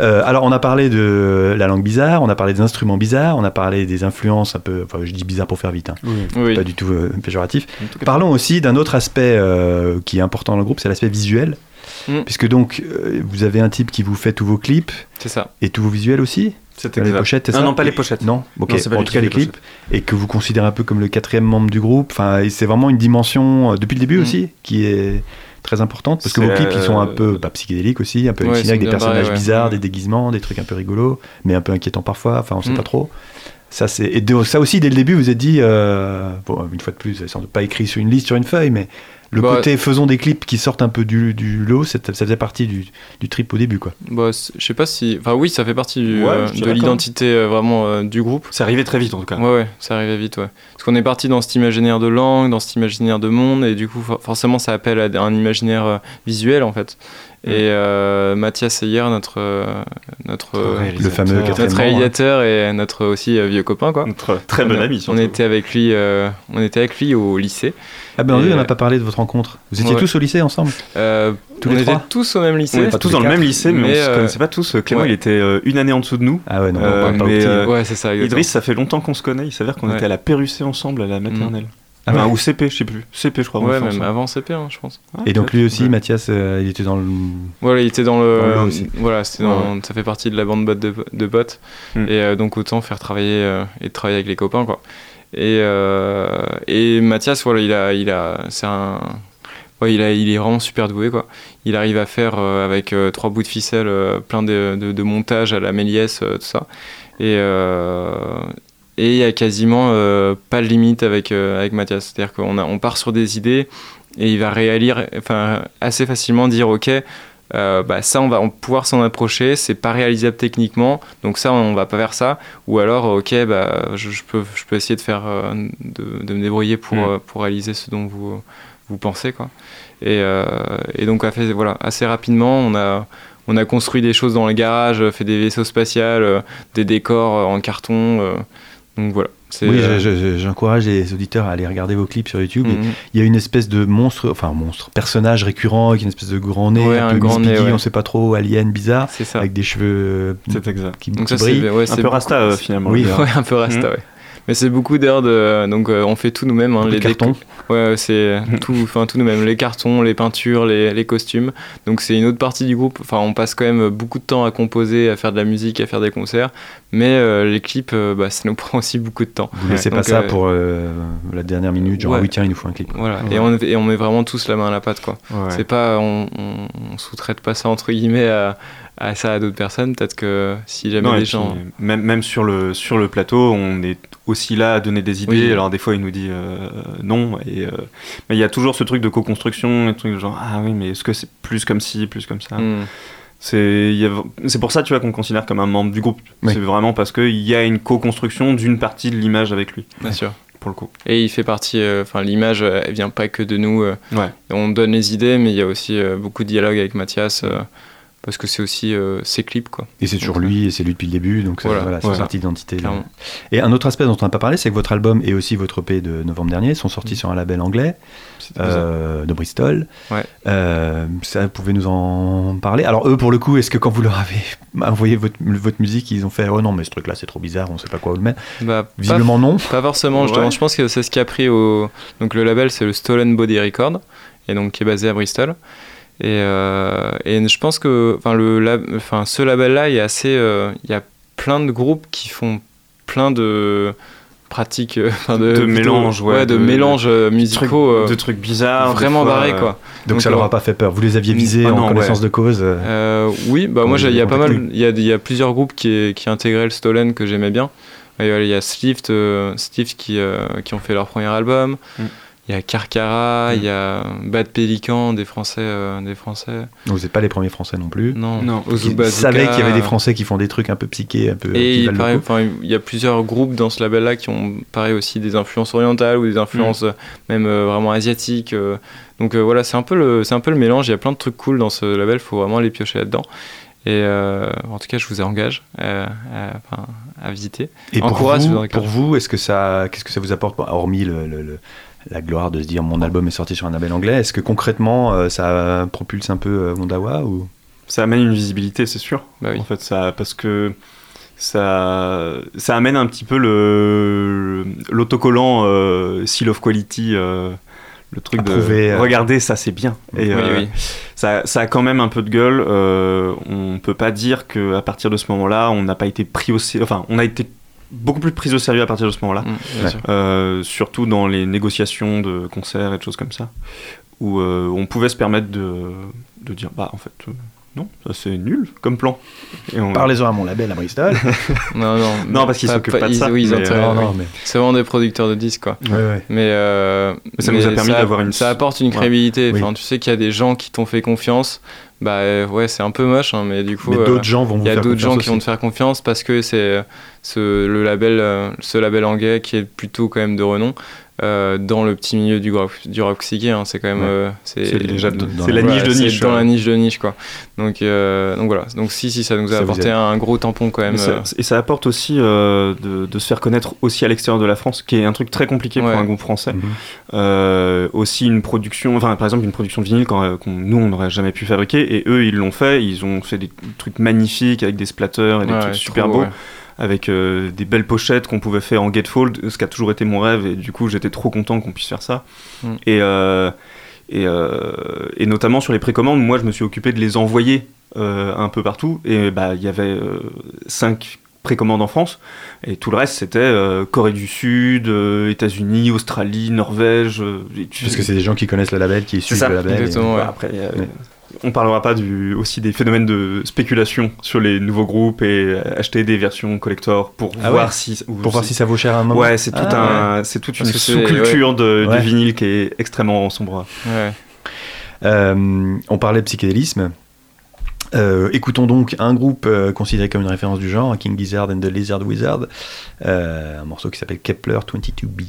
Euh, alors, on a parlé de la langue bizarre, on a parlé des instruments bizarres, on a parlé des influences un peu, enfin, je dis bizarre pour faire vite, hein, Oui. pas du tout euh, péjoratif. Parlons aussi d'un autre aspect euh, qui est important dans le groupe, c'est l'aspect visuel. Mm. Puisque donc, euh, vous avez un type qui vous fait tous vos clips C'est ça. et tous vos visuels aussi C'est Les pochettes, c'est ça non, pas les Et- pochettes. Non, ok. Non, c'est pas en tout cas les les clips et que vous considérez un peu comme le quatrième membre du groupe. Enfin, c'est vraiment une dimension euh, depuis le début Mm. aussi qui est très importante parce que vos clips ils sont un euh, peu bah, psychédéliques aussi, un peu Ouais, hallucinés avec des personnages ouais. bizarres, Ouais. des déguisements, des trucs un peu rigolos, mais un peu inquiétants parfois. Enfin, on sait Mm. pas trop. Ça c'est et de- ça aussi dès le début vous êtes dit euh, bon une fois de plus, c'est sans doute pas écrit sur une liste sur une feuille, mais le Bah, côté faisons des clips qui sortent un peu du, du lot, c'est- ça faisait partie du, du trip au début quoi. Bah, c'est- je sais pas si. Enfin, oui, ça fait partie du, Ouais, euh, de l'identité euh, vraiment euh, du groupe. C'est arrivé très vite en tout cas. Ouais, ouais, ça arrivait vite, ouais. Parce qu'on est parti dans cet imaginaire de langue, dans cet imaginaire de monde, et du coup, for- forcément, ça appelle à un imaginaire euh, visuel, en fait. Mm. Et euh, Mathias notre, euh, notre, euh, Le fameux notre réalisateur et notre aussi euh, vieux copain, quoi. Notre très On bon ami. On était avec lui, euh, on était avec lui au lycée. Ah ben oui, on n'a pas parlé de votre rencontre. Vous étiez ouais. tous au lycée ensemble Euh, Tous on les était trois tous au même lycée. On pas tous dans le même lycée, mais, Mais, on se euh, connaissait pas tous. Clément, ouais. il était euh, une année en dessous de nous. Ah ouais, non, Euh, pas mais, petit. euh, Ouais, c'est ça. Idriss, ça fait longtemps qu'on se connaît. Il s'avère qu'on Ouais. était à la Pérussé ensemble à la maternelle. Ah Enfin. Ou CP, je sais plus. CP, je crois. Ouais, même avant CP, hein, je pense. Ah, Et donc lui aussi, Ouais. Mathias, euh, il était dans le... Voilà, il était dans le. Dans. Voilà, c'était dans- ça fait partie de la bande de, de potes. Mm. Et euh, donc autant faire travailler euh, et travailler avec les copains, quoi. Et, euh, et Mathias, voilà, il a, il a, c'est un, ouais, il a, il est vraiment super doué, quoi. Il arrive à faire euh, avec euh, trois bouts de ficelle euh, plein de, de, de montages à la Méliès, euh, tout ça. Et euh, et il y a quasiment euh, pas de limite avec euh, avec Mathias. C'est-à-dire qu'on a, on part sur des idées et il va réalire, enfin assez facilement dire ok. euh, bah, ça on va pouvoir s'en approcher c'est pas réalisable techniquement donc ça on va pas faire ça ou alors ok bah je, je peux je peux essayer de faire de, de me débrouiller pour Mm. pour réaliser ce dont vous vous pensez quoi et, et donc voilà assez rapidement on a on a construit des choses dans le garage fait des vaisseaux spatials euh, des décors euh, en carton euh, donc voilà c'est Oui, euh, je- je- j'encourage les auditeurs à aller regarder vos clips sur YouTube. Mhm. Il y a une espèce de monstre, enfin monstre, personnage récurrent avec une espèce de grand nez, Ouais, un, un peu grand nez, ouais. on sait pas trop, alien bizarre, c'est ça avec des cheveux euh, C'est exact. qui, donc qui ça brillent. c'est ouais, Un peu rasta euh, finalement. Oui, le gars. Ouais, un peu rasta, Mhm. ouais. Mais c'est beaucoup d'heures de. Donc, euh, on fait tout nous-mêmes. Hein, les cartons. Ouais, ouais, c'est tout, enfin tout nous-mêmes. Les cartons, les peintures, les, les costumes. Donc, c'est une autre partie du groupe. Enfin, on passe quand même beaucoup de temps à composer, à faire de la musique, à faire des concerts. Mais euh, les clips, euh, bah, ça nous prend aussi beaucoup de temps. Vous laissez pas ça euh, pour euh, la dernière minute, genre ouais. ah oui tiens il nous faut un clip. Voilà. Ouais. Et, on, et on met vraiment tous la main à la pâte, quoi. Ouais. C'est pas. On, on, on sous-traite pas ça, entre guillemets, à, à ça à d'autres personnes. Peut-être que si jamais Non, puis, gens. même, même sur, le, sur le plateau, on est aussi là à donner des idées. Oui. Alors, des fois, il nous dit euh, non. Et, euh, mais il y a toujours ce truc de co-construction, un truc genre ah oui, mais est-ce que c'est plus comme ci, plus comme ça? Hmm. C'est pour ça, tu vois, qu'on considère comme un membre du groupe. Oui. C'est vraiment parce qu'il y a une co-construction d'une partie de l'image avec lui, Bien sûr. pour le coup. Et il fait partie, euh, enfin l'image, elle vient pas que de nous. euh, Ouais. on donne les idées, mais il y a aussi euh, beaucoup de dialogue avec Mathias, euh, parce que c'est aussi euh, ses clips, quoi. Et c'est toujours lui et c'est lui depuis le début, donc Voilà. voilà, c'est Voilà. partie d'identité. Et un autre aspect dont on n'a pas parlé, c'est que votre album et aussi votre EP de novembre dernier sont sortis sur un label anglais euh, de Bristol. Ouais. Euh, ça, vous pouvez nous en parler? Alors eux, pour le coup, est-ce que quand vous leur avez envoyé votre, votre musique, ils ont fait oh non mais ce truc-là c'est trop bizarre, on sait pas quoi vous le mettre? Bah, pas, Visiblement non. pas forcément. justement. Ouais. Je pense que c'est ce qui a pris au. Donc le label, c'est le Stolen Body Record, et donc qui est basé à Bristol. Et, euh, et je pense que, enfin le, lab- enfin ce label-là, il y a assez, euh, il y a plein de groupes qui font plein de pratiques, euh, enfin de, De plutôt- mélanges, ouais, de, de- mélanges Trucs- musicaux. euh, de trucs bizarres. vraiment barrés euh, quoi. Donc, Donc, ça leur a pas fait peur. Vous les aviez visés Ah en non, connaissance ouais. de cause. euh, oui, bah moi il y a pas mal, il y a, il y a plusieurs groupes qui, qui intégraient le Stolen que j'aimais bien. Il y a- il y a Slift, euh, Slift qui, euh, qui ont fait leur premier album. Mm. Il y a Carcara, Mm. il y a Bad Pélican, des Français, euh, des Français. Vous n'êtes pas les premiers Français non plus. Non, Non. Bazooka. savez qu'il y avait des Français qui font des trucs un peu psychés, un peu. Et qui il, il y a plusieurs groupes dans ce label-là qui ont, pareil, aussi des influences orientales ou des influences euh, même euh, vraiment asiatiques. euh. donc euh, voilà, c'est un, peu le- c'est un peu le mélange. Il y a plein de trucs cool dans ce label, faut vraiment les piocher là-dedans. Et euh, en tout cas, je vous engage euh, à, visiter. Et pour Encourage, vous, pour vous, est-ce que ça, qu'est-ce que ça vous apporte, hormis le, le- le- la gloire de se dire mon album est sorti sur un label anglais. Est-ce que concrètement euh, ça propulse un peu euh, Wondawa ou? Ça amène une visibilité, c'est sûr. Bah oui. En fait, ça, parce que ça, ça amène un petit peu le l'autocollant euh, seal of quality, euh, le truc Approuvé, de euh. regardez ça c'est bien. Et Oui, euh, oui. Ça, ça a quand même un peu de gueule. euh, on peut pas dire que à partir de ce moment-là, on n'a pas été pris au sérieux. Enfin, on a été beaucoup plus pris au sérieux à partir de ce moment-là. Mm, sûr. Euh, surtout dans les négociations de concerts et de choses comme ça, où euh, on pouvait se permettre de, de dire bah en fait euh, non, ça c'est nul comme plan. On- Parlez-en à mon label à Bristol. Non, non. Non, parce qu'ils s'occupent pas de ils- ça, Oui, euh, oui. mais C'est vraiment des producteurs de disques, quoi. ouais, ouais. Mais, euh, Mais ça nous a permis d'avoir une- Ça apporte une Ouais. crédibilité. Oui. Tu sais qu'il y a des gens qui t'ont fait confiance. Bah euh, ouais, c'est un peu moche, hein, mais du coup. Euh, Il y a d'autres gens qui vont te faire confiance parce que c'est euh, ce, le label, ce label anglais qui est plutôt quand même de renom euh, dans le petit milieu du rock, du rock psyché. hein, c'est quand même. Ouais. euh, c'est déjà dans- c'est la niche de c'est niche. Dans la niche de niche, quoi. Donc, euh, donc voilà. Donc si, si, ça nous a Ça apporté un gros tampon quand même. Ça- euh, et ça apporte aussi euh, de, de se faire connaître aussi à l'extérieur de la France, qui est un truc très compliqué Ouais. pour un groupe français. Mhm. Euh, aussi une production, enfin par exemple une production de vinyle quand, euh, qu'on- nous on n'aurait jamais pu fabriquer, et eux ils l'ont fait, ils ont fait des trucs magnifiques avec des splatters et des ouais, trucs trop, super beaux, ouais. Avec euh, des belles pochettes qu'on pouvait faire en gatefold, ce qui a toujours été mon rêve, et du coup j'étais trop content qu'on puisse faire ça. Mm. Et, euh, et, euh, et notamment sur les précommandes, moi je me suis occupé de les envoyer un peu partout, et bah il y avait cinq précommandes en France, et tout le reste c'était euh, Corée du Sud, euh, États-Unis, Australie, Norvège. euh, et tu- Parce que c'est des gens qui connaissent le label, qui suivent ça, le label. et- exactement. Ouais. Après, euh, Ouais. on parlera pas du, aussi des phénomènes de spéculation sur les nouveaux groupes et acheter des versions collector pour Ah voir ouais. si ou Pour voir si- ça vaut cher à un moment. Ouais, c'est tout Ah, un, c'est toute une sous-culture du vinyle qui est extrêmement sombre. On parlait de psychédélisme. Euh, écoutons donc un groupe euh, considéré comme une référence du genre, King Gizzard and the Lizard Wizard, euh, un morceau qui s'appelle Kepler 22b.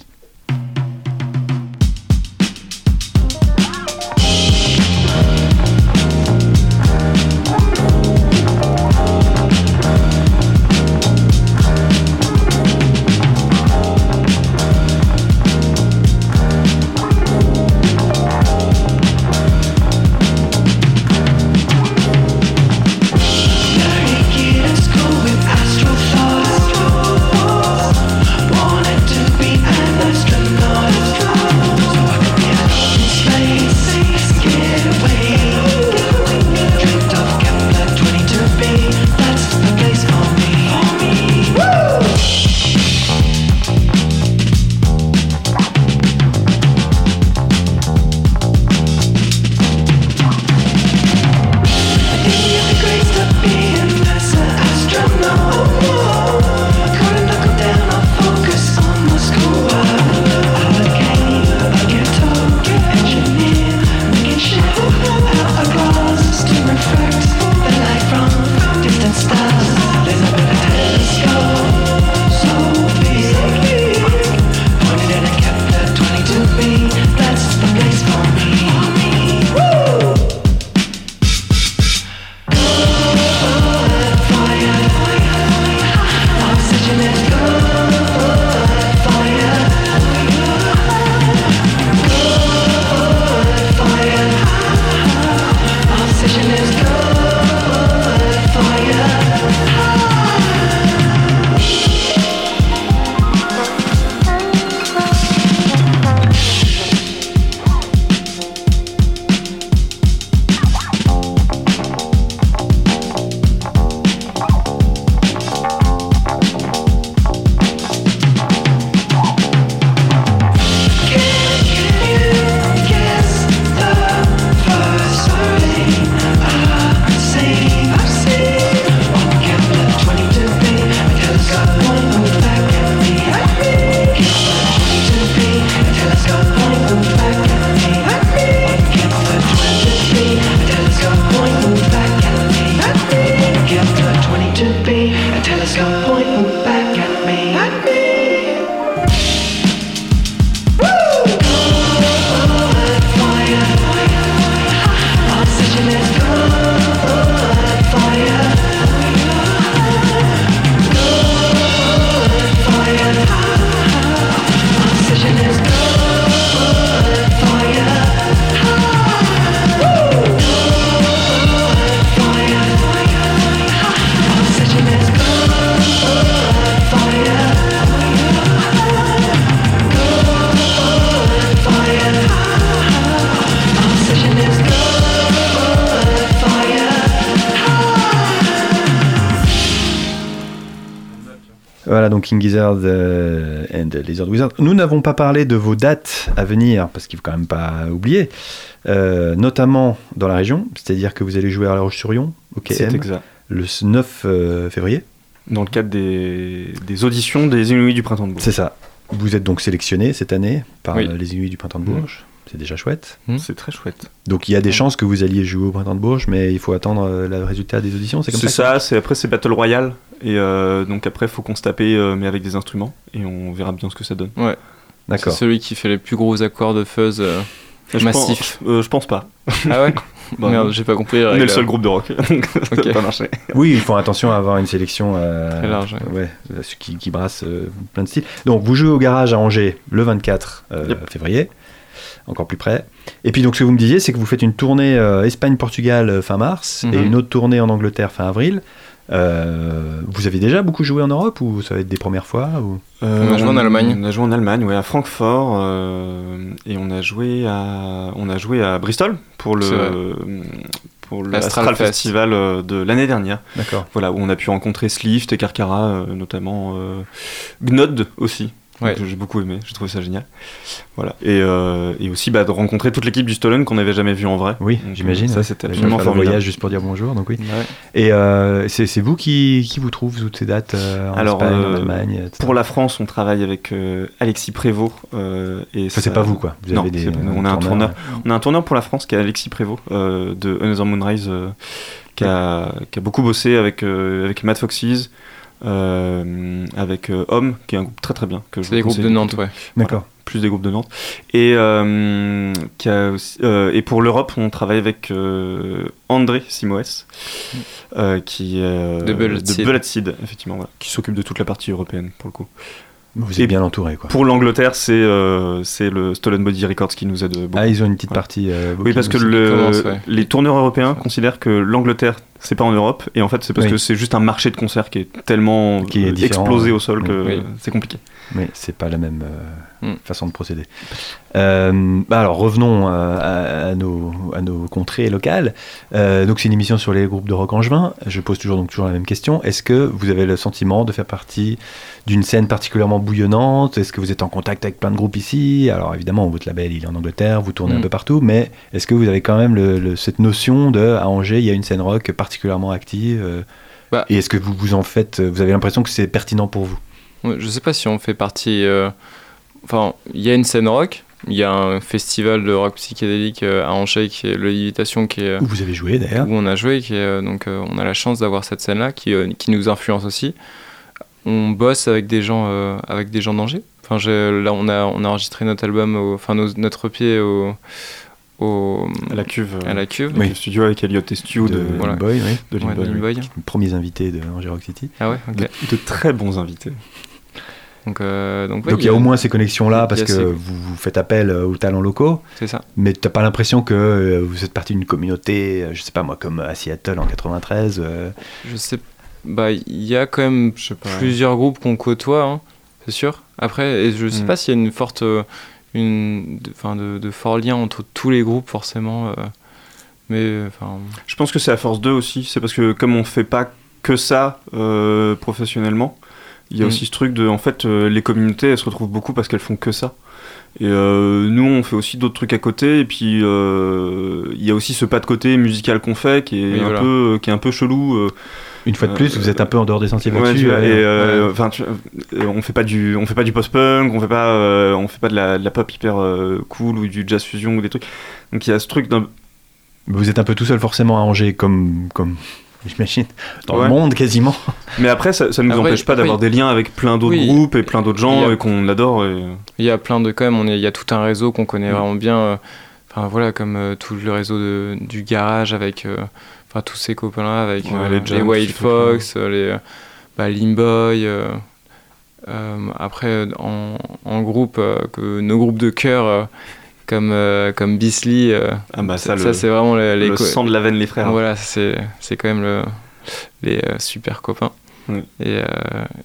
King Gizzard euh, and Lizard Wizard. Nous n'avons pas parlé de vos dates à venir, parce qu'il faut quand même pas oublier, euh, notamment dans la région, c'est-à-dire que vous allez jouer à La Roche-sur-Yon, au KM, exact. le 9 euh, février. Dans le cadre des, des auditions des Inuits du Printemps de Bourges. C'est ça. Vous êtes donc sélectionné cette année par Oui. les Inuits du Printemps de Bourges. C'est déjà chouette. C'est très chouette. Donc il y a des chances que vous alliez jouer au Printemps de Bourges, mais il faut attendre le résultat des auditions. C'est comme C'est ça. ça, c'est après c'est Battle Royale. Et euh, donc après, faut qu'on se tape, euh, mais avec des instruments. Et on verra bien ce que ça donne. C'est D'accord. celui qui fait les plus gros accords de fuzz. euh. Je Massif. pense, euh, je pense pas. Ah ouais Bah, Merde, j'ai pas compris. on est le seul groupe de rock. ça Ok. va pas marcher. Oui, ils font attention à avoir une sélection euh, Très large, ouais, qui, qui brasse euh, plein de styles. Donc vous jouez au garage à Angers le 24 euh, Yep. février, encore plus près. Et puis donc ce que vous me disiez, c'est que vous faites une tournée euh, Espagne-Portugal euh, fin mars et Mhm. une autre tournée en Angleterre fin avril. Euh, vous avez déjà beaucoup joué en Europe ou ça va être des premières fois ou... On a joué en Allemagne. On a joué en Allemagne, ouais, à Francfort. euh, et on a joué à, on a joué à Bristol pour le, pour le Astral Astral Fest. Festival euh, de l'année dernière. D'accord. Voilà, où on a pu rencontrer Slift et Karkara, euh, notamment euh, Gnod aussi. Ouais. J'ai beaucoup aimé, j'ai trouvé ça génial. Voilà. Et, euh, et aussi bah, de rencontrer toute l'équipe du Stolen qu'on n'avait jamais vu en vrai. Oui, j'imagine. Ça, c'était absolument formidable. voyage juste pour dire bonjour, donc oui. Ouais. Et euh, c'est vous qui, qui vous trouve toutes ces dates euh, en Alors, Espagne, en euh, Allemagne etc. Pour la France, on travaille avec Alexis Prévost. et Enfin, c'est pas vous quoi. Vous Non, avez des, c'est pas nous. On a un tourneur. On a un tourneur pour la France qui est Alexis Prévost de Another Moonrise qui, a, qui a beaucoup bossé avec, euh, avec Mad Foxes, avec euh, Homme, qui est un groupe très très bien. que je C'est des groupes de Nantes, ouais. D'accord. Plus des groupes de Nantes. Et, euh, qui a aussi- euh, et pour l'Europe, on travaille avec euh, André Simoes, euh, qui est euh, De Bullet Seed. Bullet Seed, effectivement, voilà, qui s'occupe de toute la partie européenne pour le coup. Vous êtes Et bien entouré quoi. Pour l'Angleterre, c'est euh, c'est le Stolen Body Records qui nous aide beaucoup. Ah, ils ont une petite Ouais. partie. euh, Oui, parce que aussi. le- commence, ouais. les tourneurs européens considèrent que l'Angleterre, c'est pas en Europe, et en fait, c'est parce Oui. que c'est juste un marché de concert qui est tellement Qui est euh, explosé ouais. au sol que Oui. c'est compliqué. Mais c'est pas la même euh, Mm. façon de procéder. Euh, bah alors revenons euh, à, à nos, à nos contrées locales. Euh, donc c'est une émission sur les groupes de rock angevin. Je pose toujours donc toujours la même question. Est-ce que vous avez le sentiment de faire partie d'une scène particulièrement bouillonnante Est-ce que vous êtes en contact avec plein de groupes ici? Alors évidemment, votre label il est en Angleterre, vous tournez un Mm. peu partout, mais est-ce que vous avez quand même le- le- cette notion de à Angers il y a une scène rock particulièrement active euh, Bah. Et est-ce que vous vous en faites Vous avez l'impression que c'est pertinent pour vous? Je sais pas si on fait partie. euh, Enfin, il y a une scène rock. Il y a un festival de rock psychédélique euh, à Angers qui est le Lévitation qui est Où vous avez joué d'ailleurs où on a joué qui est, euh, donc euh, on a la chance d'avoir cette scène là qui, euh, qui nous influence aussi. On bosse avec des gens euh, avec des gens d'Angers. Enfin, là on a on a enregistré notre album au- enfin nos- notre EP au au À la cuve, euh, à la cuve. avec le studio avec Elliot et Stu de, de, voilà. Boy, oui. de Ouais, Limboy, de oui. Limboy. Les premiers invités de Angers Rock City. Ah ouais, de, de très bons invités. Donc, euh, donc, ouais, Donc il y a au moins ces connexions-là parce que ces- vous, vous faites appel aux talents locaux, C'est ça. mais t'as pas l'impression que euh, vous êtes partie d'une communauté, euh, je sais pas moi, comme à Seattle en 93. euh, Je sais. Bah, il y a quand même pas. plusieurs groupes qu'on côtoie, hein, c'est sûr. Après, et je sais Mm. pas s'il y a une forte, euh, une, de, de, de forts liens entre tous les groupes forcément. euh, mais enfin, Je pense que c'est à force d'eux aussi. C'est parce que comme on fait pas que ça euh, professionnellement, il y a Mm. aussi ce truc de, en fait, euh, les communautés, elles se retrouvent beaucoup parce qu'elles font que ça. Et euh, nous, on fait aussi d'autres trucs à côté. Et puis, euh, il y a aussi ce pas de côté musical qu'on fait qui est, Oui, un voilà. peu, qui est un peu chelou. euh, Une fois de Euh, plus, vous êtes un peu en dehors des sentiers Ouais, battus. et euh, enfin, euh, on fait pas du, on fait pas du post-punk, on fait pas, euh, on fait pas de la, de la pop hyper euh, cool ou du jazz fusion ou des trucs. Donc il y a ce truc d'un, Vous êtes un peu tout seul forcément à Angers, comme, comme j'imagine, dans Ouais. le monde quasiment. mais après ça, ça nous Après, empêche pas d'avoir des liens avec plein d'autres oui. groupes et plein d'autres gens a- qu'on adore. Et... il y a plein de quand même, on est, il y a tout un réseau qu'on connaît Mm. vraiment bien. euh, Enfin voilà, comme euh, tout le réseau de, du garage avec, euh, enfin tous ces copains là avec Ouais, euh, les les, Wild. Fox, euh, les euh, bah, Limboy. après en, en groupe, que nos groupes de cœur comme comme Beasley, Ah bah ça, c'est vraiment les, les le sang de la veine les frères. Voilà, c'est c'est quand même le, les super copains. Oui. Et,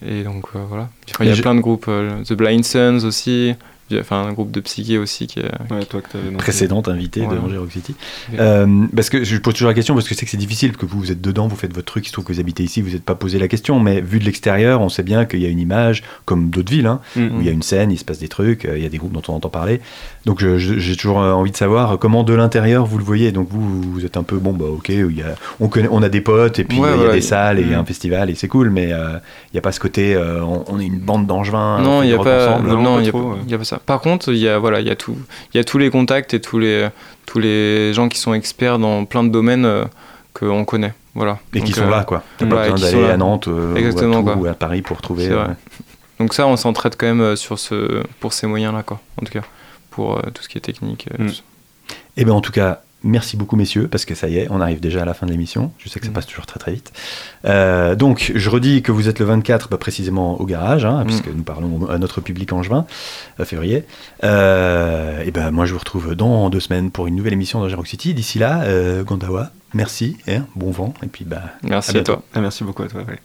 et donc voilà. Enfin, il y a plein de groupes, The Blind Sons aussi, enfin un groupe de psyché aussi qui est. Ouais, toi que précédente invitée de Voilà. Angers Rock City. Euh, parce que je pose toujours la question parce que je sais que c'est difficile que vous, vous êtes dedans, vous faites votre truc, il se trouve que vous habitez ici, vous n'êtes pas posé la question, mais vu de l'extérieur, on sait bien qu'il y a une image, comme d'autres villes, hein, Mm, où il y a une scène, il se passe des trucs, euh, il y a des groupes dont on entend parler. Donc j'ai toujours euh, envie de savoir comment de l'intérieur vous le voyez. Donc vous, vous êtes un peu bon, bah ok, il y a, on, connaît, on a des potes et puis Ouais, il y a des salles et il y a Mm. un festival et c'est cool, mais euh, il n'y a pas ce côté, euh, on, on est une bande d'angevins. non, il du y a pas, ensemble. non, il y a trop, pas- ouais. il y a pas ça. Par contre, il y a voilà, il y a tout, il y a tous les contacts et tous les tous les gens qui sont experts dans plein de domaines euh, qu'on connaît. Voilà. Et qui sont euh, là, quoi. T'as pas besoin d'aller à Nantes euh, Exactement, ou, à ou Paris pour trouver. Euh, Donc ça, on s'entraide quand même sur ce pour ces moyens-là, quoi. En tout cas, pour tout ce qui est technique. Mm. ça. Eh bien, en tout cas, merci beaucoup, messieurs, parce que ça y est, on arrive déjà à la fin de l'émission. Je sais que ça Mm. passe toujours très très vite. Euh, donc, je redis que vous êtes le 24, bah, précisément au garage, hein, Mm. puisque nous parlons à notre public en juin, euh, février. Euh, et ben, moi, je vous retrouve dans deux semaines pour une nouvelle émission dans Rock City. D'ici là, Gondawa, merci, et bon vent, et puis bah, Merci À toi. Ah, merci beaucoup à toi. ouais.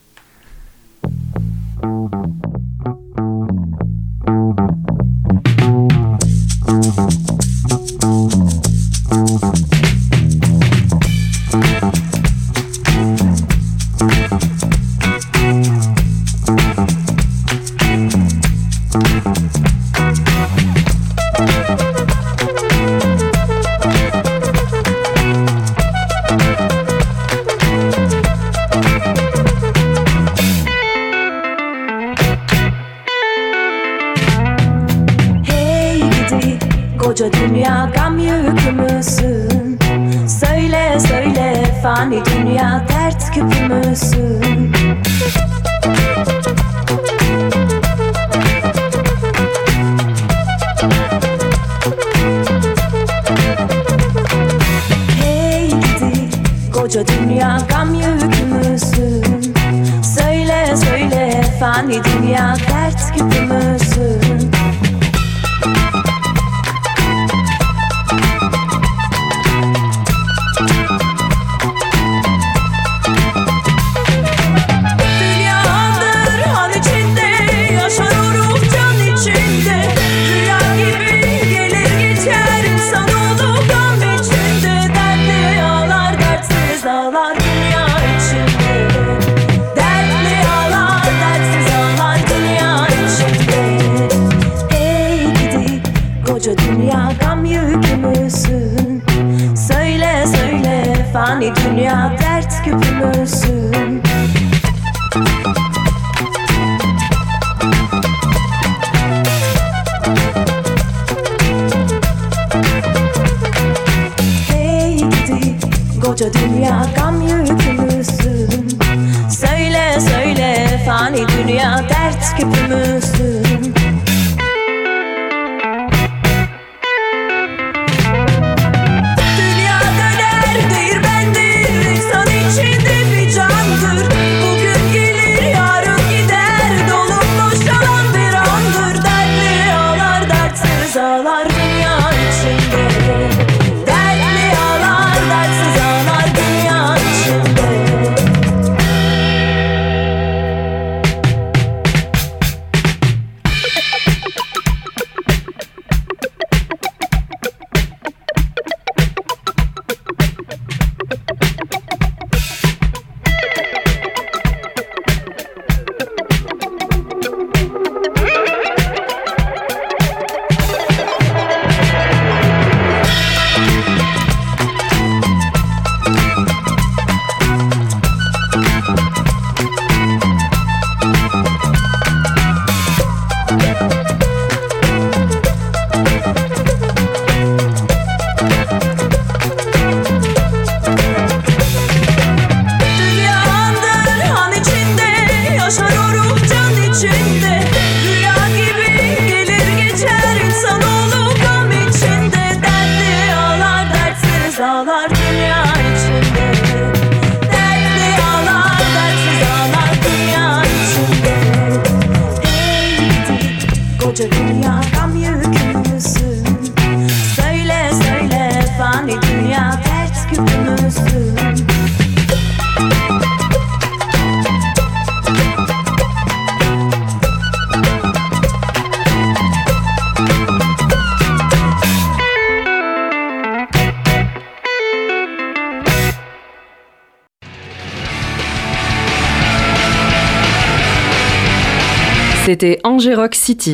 City.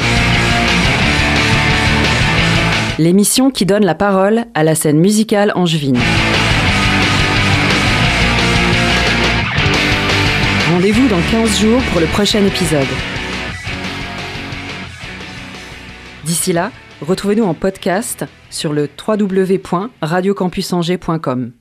L'émission qui donne la parole à la scène musicale angevine. Rendez-vous dans 15 jours pour le prochain épisode. D'ici là, retrouvez-nous en podcast sur le www.radiocampusangers.com.